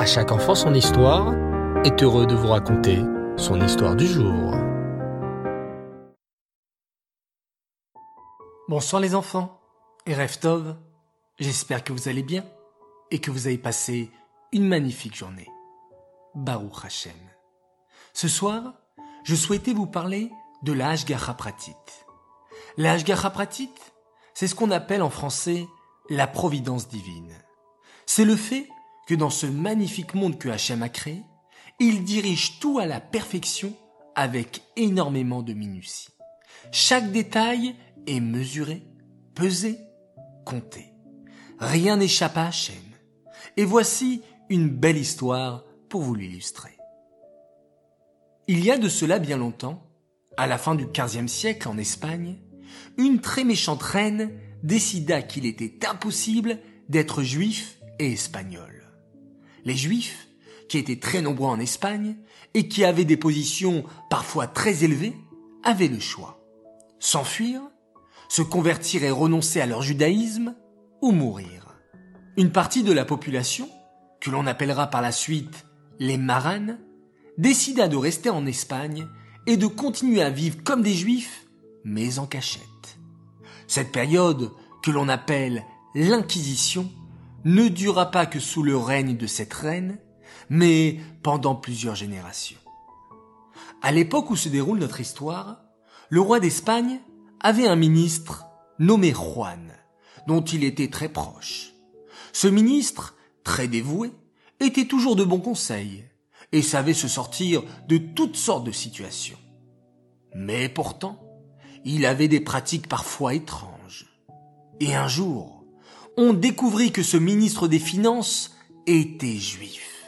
À chaque enfant son histoire est heureux de vous raconter son histoire du jour. Bonsoir les enfants et Reftov, j'espère que vous allez bien et que vous avez passé une magnifique journée. Baruch Hashem. Ce soir, je souhaitais vous parler de la Hashgacha Pratit. La Pratit, c'est ce qu'on appelle en français la providence divine. C'est le fait que dans ce magnifique monde que Hachem a créé, il dirige tout à la perfection avec énormément de minutie. Chaque détail est mesuré, pesé, compté. Rien n'échappe à Hachem. Et voici une belle histoire pour vous l'illustrer. Il y a de cela bien longtemps, à la fin du XVe siècle en Espagne, une très méchante reine décida qu'il était impossible d'être juif et espagnol. Les juifs, qui étaient très nombreux en Espagne et qui avaient des positions parfois très élevées, avaient le choix. S'enfuir, se convertir et renoncer à leur judaïsme, ou mourir. Une partie de la population, que l'on appellera par la suite les maranes, décida de rester en Espagne et de continuer à vivre comme des juifs, mais en cachette. Cette période, que l'on appelle l'Inquisition, ne dura pas que sous le règne de cette reine, mais pendant plusieurs générations. À l'époque où se déroule notre histoire, le roi d'Espagne avait un ministre nommé Juan, dont il était très proche. Ce ministre, très dévoué, était toujours de bons conseils et savait se sortir de toutes sortes de situations. Mais pourtant, il avait des pratiques parfois étranges. Et un jour, on découvrit que ce ministre des Finances était juif.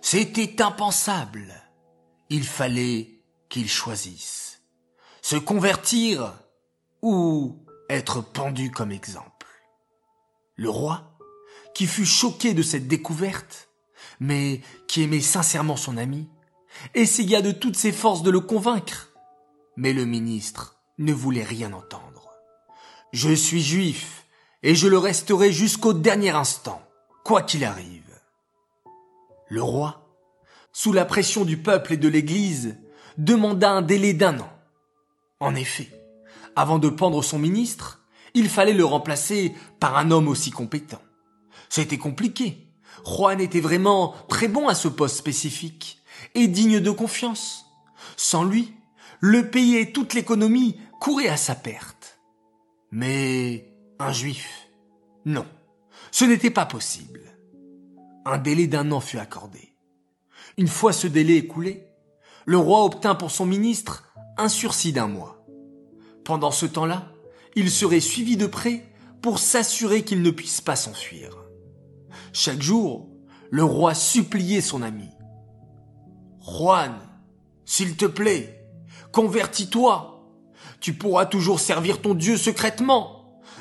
C'était impensable. Il fallait qu'il choisisse. Se convertir ou être pendu comme exemple. Le roi, qui fut choqué de cette découverte, mais qui aimait sincèrement son ami, essaya de toutes ses forces de le convaincre. Mais le ministre ne voulait rien entendre. Je suis juif, et je le resterai jusqu'au dernier instant, quoi qu'il arrive. Le roi, sous la pression du peuple et de l'Église, demanda un délai d'un an. En effet, avant de pendre son ministre, il fallait le remplacer par un homme aussi compétent. C'était compliqué. Juan était vraiment très bon à ce poste spécifique et digne de confiance. Sans lui, le pays et toute l'économie courait à sa perte. Mais un juif, non, ce n'était pas possible. Un délai d'un an fut accordé. Une fois ce délai écoulé, le roi obtint pour son ministre un sursis d'un mois. Pendant ce temps-là, il serait suivi de près pour s'assurer qu'il ne puisse pas s'enfuir. Chaque jour, le roi suppliait son ami. Juan, s'il te plaît, convertis-toi tu pourras toujours servir ton Dieu secrètement.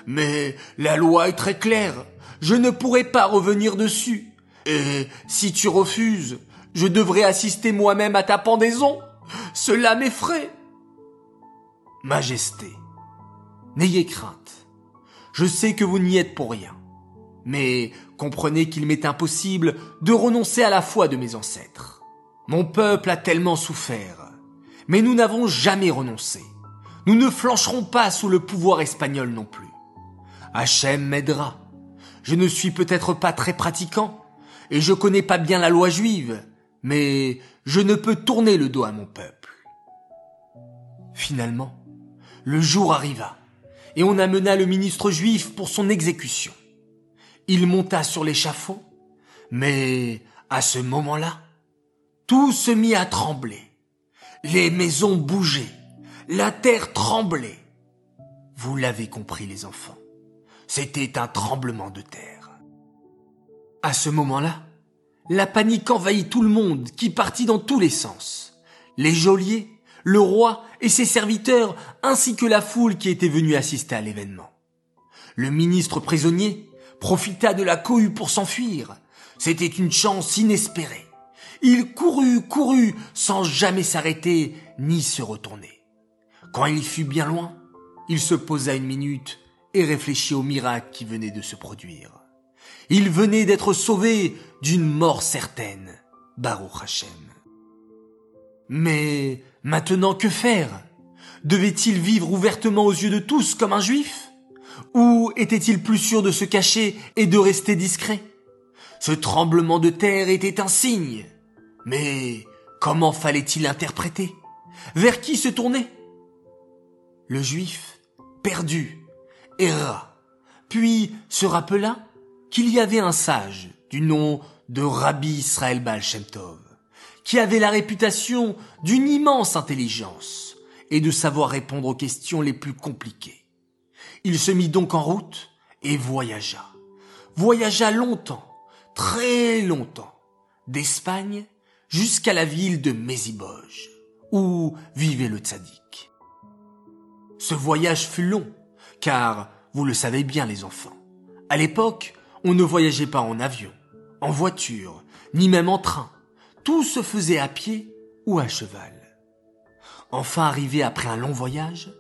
Mais la loi est très claire, je ne pourrai pas revenir dessus. Et si tu refuses, je devrais assister moi-même à ta pendaison. Cela m'effraie. Majesté, n'ayez crainte. Je sais que vous n'y êtes pour rien. Mais comprenez qu'il m'est impossible de renoncer à la foi de mes ancêtres. Mon peuple a tellement souffert, mais nous n'avons jamais renoncé. Nous ne flancherons pas sous le pouvoir espagnol non plus. Hachem m'aidera. Je ne suis peut-être pas très pratiquant, et je connais pas bien la loi juive, mais je ne peux tourner le dos à mon peuple. Finalement, le jour arriva, et on amena le ministre juif pour son exécution. Il monta sur l'échafaud, mais à ce moment-là, tout se mit à trembler. Les maisons bougeaient, la terre tremblait. Vous l'avez compris les enfants. C'était un tremblement de terre. À ce moment-là, la panique envahit tout le monde qui partit dans tous les sens. Les geôliers, le roi et ses serviteurs ainsi que la foule qui était venue assister à l'événement. Le ministre prisonnier profita de la cohue pour s'enfuir. C'était une chance inespérée. Il courut, courut, sans jamais s'arrêter ni se retourner. Quand il fut bien loin, il se posa une minute et réfléchit au miracle qui venait de se produire. Il venait d'être sauvé d'une mort certaine. Baruch Hashem. Mais maintenant que faire? Devait-il vivre ouvertement aux yeux de tous comme un juif? Ou était-il plus sûr de se cacher et de rester discret? Ce tremblement de terre était un signe. Mais comment fallait-il l'interpréter? Vers qui se tourner Le juif, perdu, erra, puis se rappela qu'il y avait un sage du nom de Rabbi Israël Baal qui avait la réputation d'une immense intelligence et de savoir répondre aux questions les plus compliquées. Il se mit donc en route et voyagea. Voyagea longtemps, très longtemps, d'Espagne jusqu'à la ville de Meziboj, où vivait le tzaddik. Ce voyage fut long, car vous le savez bien les enfants. À l'époque, on ne voyageait pas en avion, en voiture, ni même en train. Tout se faisait à pied ou à cheval. Enfin arrivé après un long voyage,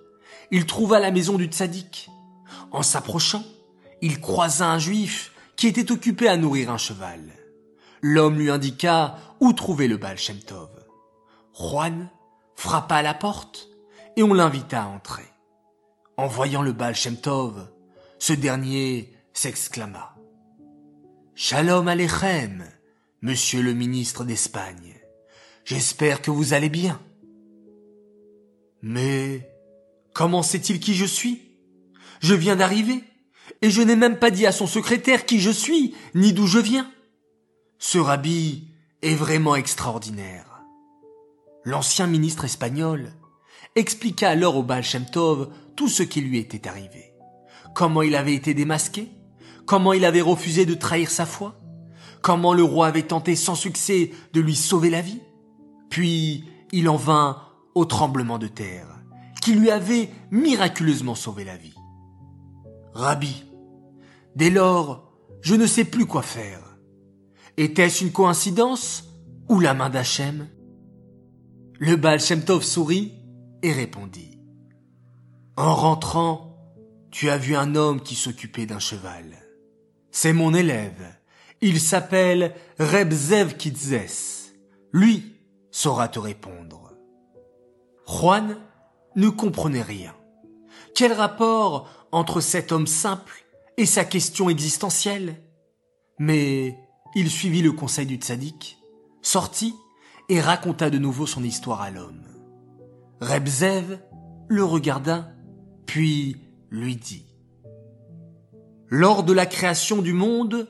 il trouva la maison du tzaddik. En s'approchant, il croisa un juif qui était occupé à nourrir un cheval. L'homme lui indiqua où trouver le Baal Shem Tov. Juan frappa à la porte et on l'invita à entrer. En voyant le Baal Tov, ce dernier s'exclama. Shalom Alechem, monsieur le ministre d'Espagne. J'espère que vous allez bien. Mais comment sait-il qui je suis? Je viens d'arriver, et je n'ai même pas dit à son secrétaire qui je suis, ni d'où je viens. Ce rabbi est vraiment extraordinaire. L'ancien ministre espagnol expliqua alors au Baal tout ce qui lui était arrivé. Comment il avait été démasqué, comment il avait refusé de trahir sa foi, comment le roi avait tenté sans succès de lui sauver la vie? Puis il en vint au tremblement de terre, qui lui avait miraculeusement sauvé la vie. Rabbi, dès lors, je ne sais plus quoi faire. Était-ce une coïncidence ou la main d'Hachem? Le Baal Shem sourit et répondit. En rentrant, tu as vu un homme qui s'occupait d'un cheval. C'est mon élève. Il s'appelle Reb Zev Kitzes. Lui saura te répondre. Juan ne comprenait rien. Quel rapport entre cet homme simple et sa question existentielle? Mais il suivit le conseil du tzaddik, sortit et raconta de nouveau son histoire à l'homme. Rebzev le regarda, puis lui dit Lors de la création du monde,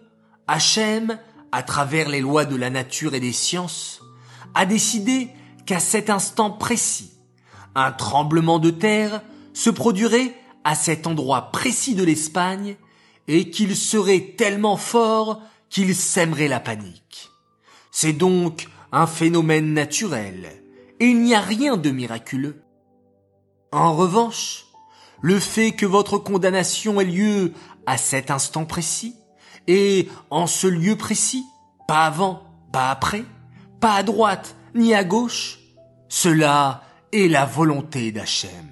Hachem, à travers les lois de la nature et des sciences, a décidé qu'à cet instant précis, un tremblement de terre se produirait à cet endroit précis de l'Espagne et qu'il serait tellement fort qu'il sèmerait la panique. C'est donc un phénomène naturel et il n'y a rien de miraculeux. En revanche, le fait que votre condamnation ait lieu à cet instant précis et en ce lieu précis, pas avant, pas après, pas à droite ni à gauche, cela et la volonté d'Hachem.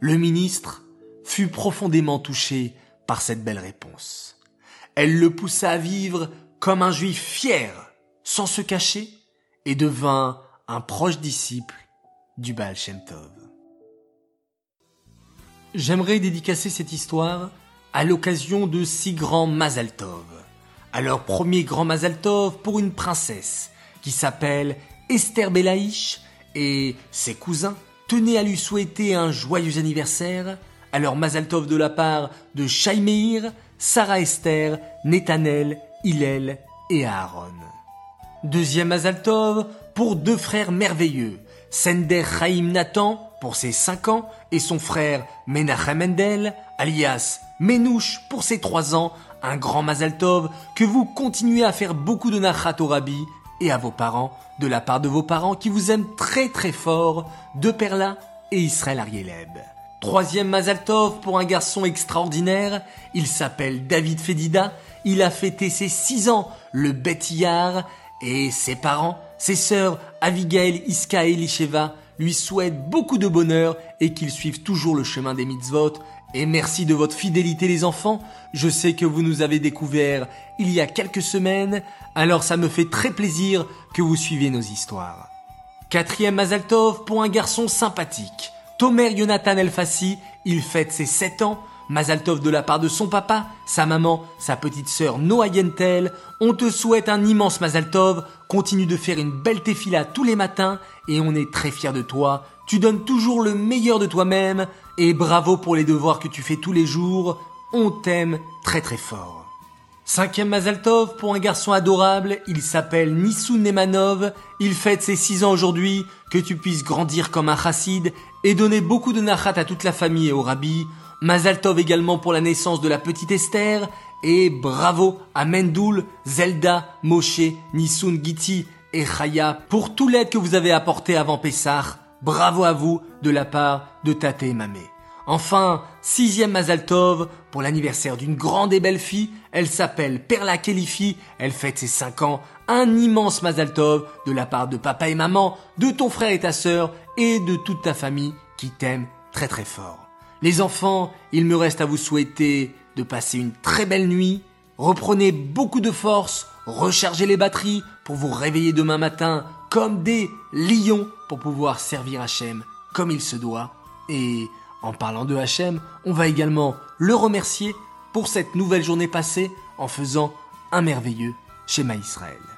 Le ministre fut profondément touché par cette belle réponse. Elle le poussa à vivre comme un juif fier, sans se cacher, et devint un proche disciple du Baal Shem. J'aimerais dédicacer cette histoire à l'occasion de six grands Mazal Tov. Alors premier grand Mazal Tov pour une princesse qui s'appelle Esther Belaïch et ses cousins tenaient à lui souhaiter un joyeux anniversaire, alors Mazaltov de la part de Shaimeir, Sarah Esther, Netanel, Hillel et Aaron. Deuxième Mazaltov pour deux frères merveilleux, Sender Chaim Nathan pour ses cinq ans et son frère Menachem Mendel, alias Menouche pour ses trois ans, un grand Mazaltov que vous continuez à faire beaucoup de Nachat au Rabbi et à vos parents de la part de vos parents qui vous aiment très très fort, de Perla et Israël Arieleb. Troisième Mazaltov pour un garçon extraordinaire, il s'appelle David Fedida, il a fêté ses six ans le Betiyar et ses parents, ses sœurs Avigail, Iska et lui souhaitent beaucoup de bonheur et qu'ils suivent toujours le chemin des mitzvot Et merci de votre fidélité les enfants. Je sais que vous nous avez découvert il y a quelques semaines, alors ça me fait très plaisir que vous suiviez nos histoires. Quatrième Mazaltov pour un garçon sympathique. Tomer Jonathan Elfassi, il fête ses 7 ans. Mazaltov de la part de son papa, sa maman, sa petite sœur Noah Yentel. On te souhaite un immense Mazaltov. Continue de faire une belle tefila tous les matins et on est très fiers de toi. Tu donnes toujours le meilleur de toi-même et bravo pour les devoirs que tu fais tous les jours. On t'aime très très fort. Cinquième Mazaltov pour un garçon adorable, il s'appelle Nissun Nemanov, il fête ses 6 ans aujourd'hui, que tu puisses grandir comme un chassid et donner beaucoup de nachat à toute la famille et au rabbi. Mazaltov également pour la naissance de la petite Esther, et bravo à Mendoul, Zelda, Moshe, Nissun Giti et Chaya pour tout l'aide que vous avez apporté avant Pessah. Bravo à vous de la part de Tate et Mamé. Enfin, sixième Mazaltov pour l'anniversaire d'une grande et belle fille. Elle s'appelle Perla Kelifi. Elle fête ses 5 ans. Un immense Mazaltov de la part de papa et maman, de ton frère et ta sœur et de toute ta famille qui t'aime très très fort. Les enfants, il me reste à vous souhaiter de passer une très belle nuit. Reprenez beaucoup de force, rechargez les batteries pour vous réveiller demain matin comme des lions pour pouvoir servir Hachem comme il se doit. Et en parlant de Hachem, on va également le remercier pour cette nouvelle journée passée en faisant un merveilleux schéma Israël.